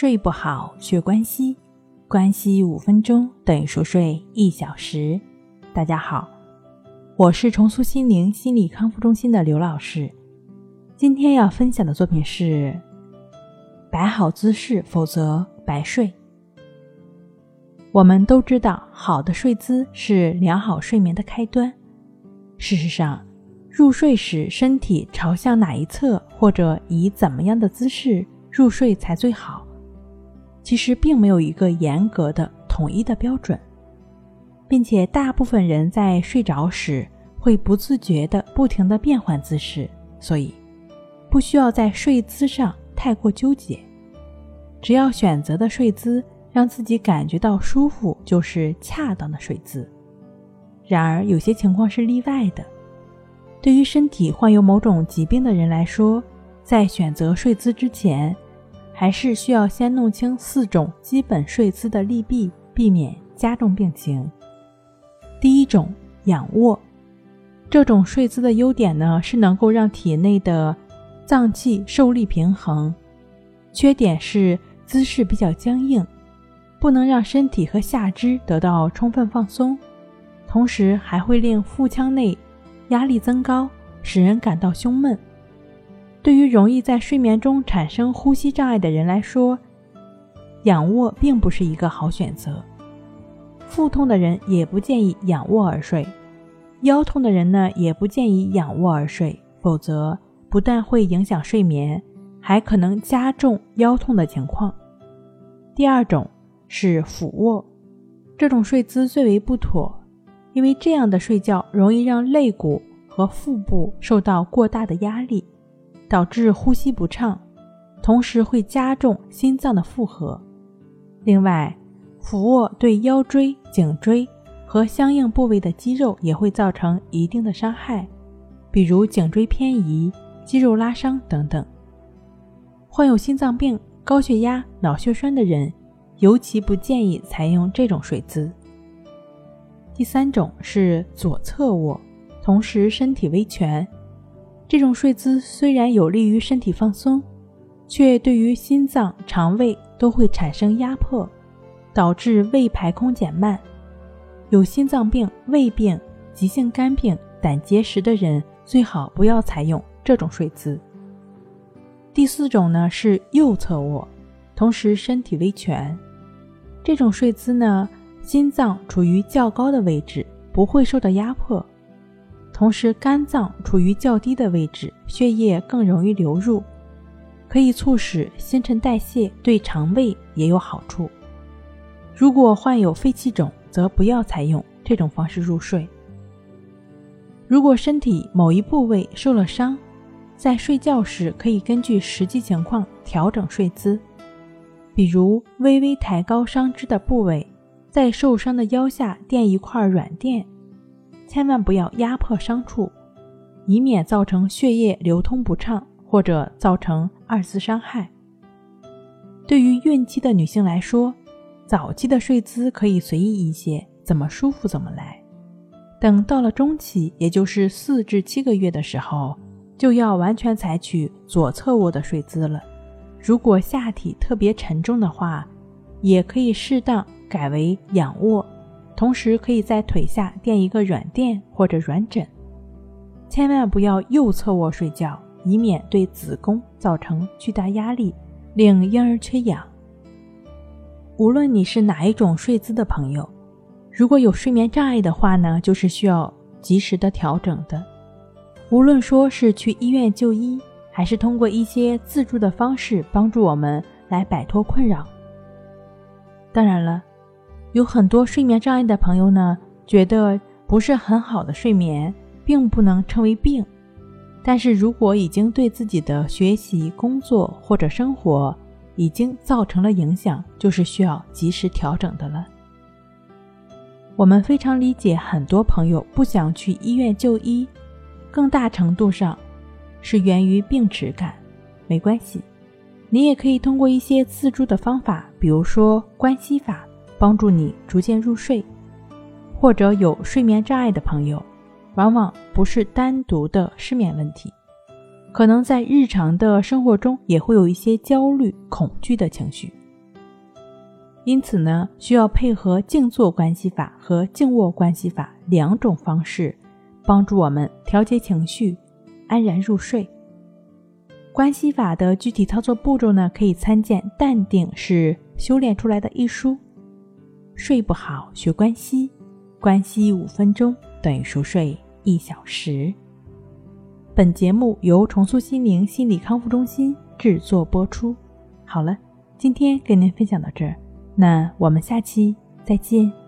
睡不好，学关西，关西五分钟等于熟睡一小时。大家好，我是重塑心灵心理康复中心的刘老师。今天要分享的作品是：摆好姿势，否则白睡。我们都知道，好的睡姿是良好睡眠的开端。事实上，入睡时身体朝向哪一侧，或者以怎么样的姿势入睡才最好？其实并没有一个严格的统一的标准，并且大部分人在睡着时会不自觉地不停地变换姿势，所以不需要在睡姿上太过纠结。只要选择的睡姿让自己感觉到舒服，就是恰当的睡姿。然而，有些情况是例外的。对于身体患有某种疾病的人来说，在选择睡姿之前，还是需要先弄清四种基本睡姿的利弊，避免加重病情。第一种，仰卧。这种睡姿的优点呢，是能够让体内的脏器受力平衡；缺点是姿势比较僵硬，不能让身体和下肢得到充分放松，同时还会令腹腔内压力增高，使人感到胸闷。对于容易在睡眠中产生呼吸障碍的人来说，仰卧并不是一个好选择。腹痛的人也不建议仰卧而睡，腰痛的人呢也不建议仰卧而睡，否则不但会影响睡眠，还可能加重腰痛的情况。第二种是俯卧，这种睡姿最为不妥，因为这样的睡觉容易让肋骨和腹部受到过大的压力。导致呼吸不畅，同时会加重心脏的负荷。另外，俯卧对腰椎、颈椎和相应部位的肌肉也会造成一定的伤害，比如颈椎偏移、肌肉拉伤等等。患有心脏病、高血压、脑血栓的人，尤其不建议采用这种睡姿。第三种是左侧卧，同时身体微蜷。这种睡姿虽然有利于身体放松，却对于心脏、肠胃都会产生压迫，导致胃排空减慢。有心脏病、胃病、急性肝病、胆结石的人最好不要采用这种睡姿。第四种呢是右侧卧，同时身体微蜷。这种睡姿呢，心脏处于较高的位置，不会受到压迫。同时，肝脏处于较低的位置，血液更容易流入，可以促使新陈代谢，对肠胃也有好处。如果患有肺气肿，则不要采用这种方式入睡。如果身体某一部位受了伤，在睡觉时可以根据实际情况调整睡姿，比如微微抬高伤肢的部位，在受伤的腰下垫一块软垫。千万不要压迫伤处，以免造成血液流通不畅或者造成二次伤害。对于孕期的女性来说，早期的睡姿可以随意一些，怎么舒服怎么来。等到了中期，也就是四至七个月的时候，就要完全采取左侧卧的睡姿了。如果下体特别沉重的话，也可以适当改为仰卧。同时，可以在腿下垫一个软垫或者软枕，千万不要右侧卧睡觉，以免对子宫造成巨大压力，令婴儿缺氧。无论你是哪一种睡姿的朋友，如果有睡眠障碍的话呢，就是需要及时的调整的。无论说是去医院就医，还是通过一些自助的方式帮助我们来摆脱困扰。当然了。有很多睡眠障碍的朋友呢，觉得不是很好的睡眠，并不能称为病。但是如果已经对自己的学习、工作或者生活已经造成了影响，就是需要及时调整的了。我们非常理解很多朋友不想去医院就医，更大程度上是源于病耻感。没关系，你也可以通过一些自助的方法，比如说关系法。帮助你逐渐入睡，或者有睡眠障碍的朋友，往往不是单独的失眠问题，可能在日常的生活中也会有一些焦虑、恐惧的情绪。因此呢，需要配合静坐关系法和静卧关系法两种方式，帮助我们调节情绪，安然入睡。关系法的具体操作步骤呢，可以参见《淡定是修炼出来的》一书。睡不好学关西，关西五分钟等于熟睡一小时。本节目由重塑心灵心理康复中心制作播出。好了，今天跟您分享到这儿，那我们下期再见。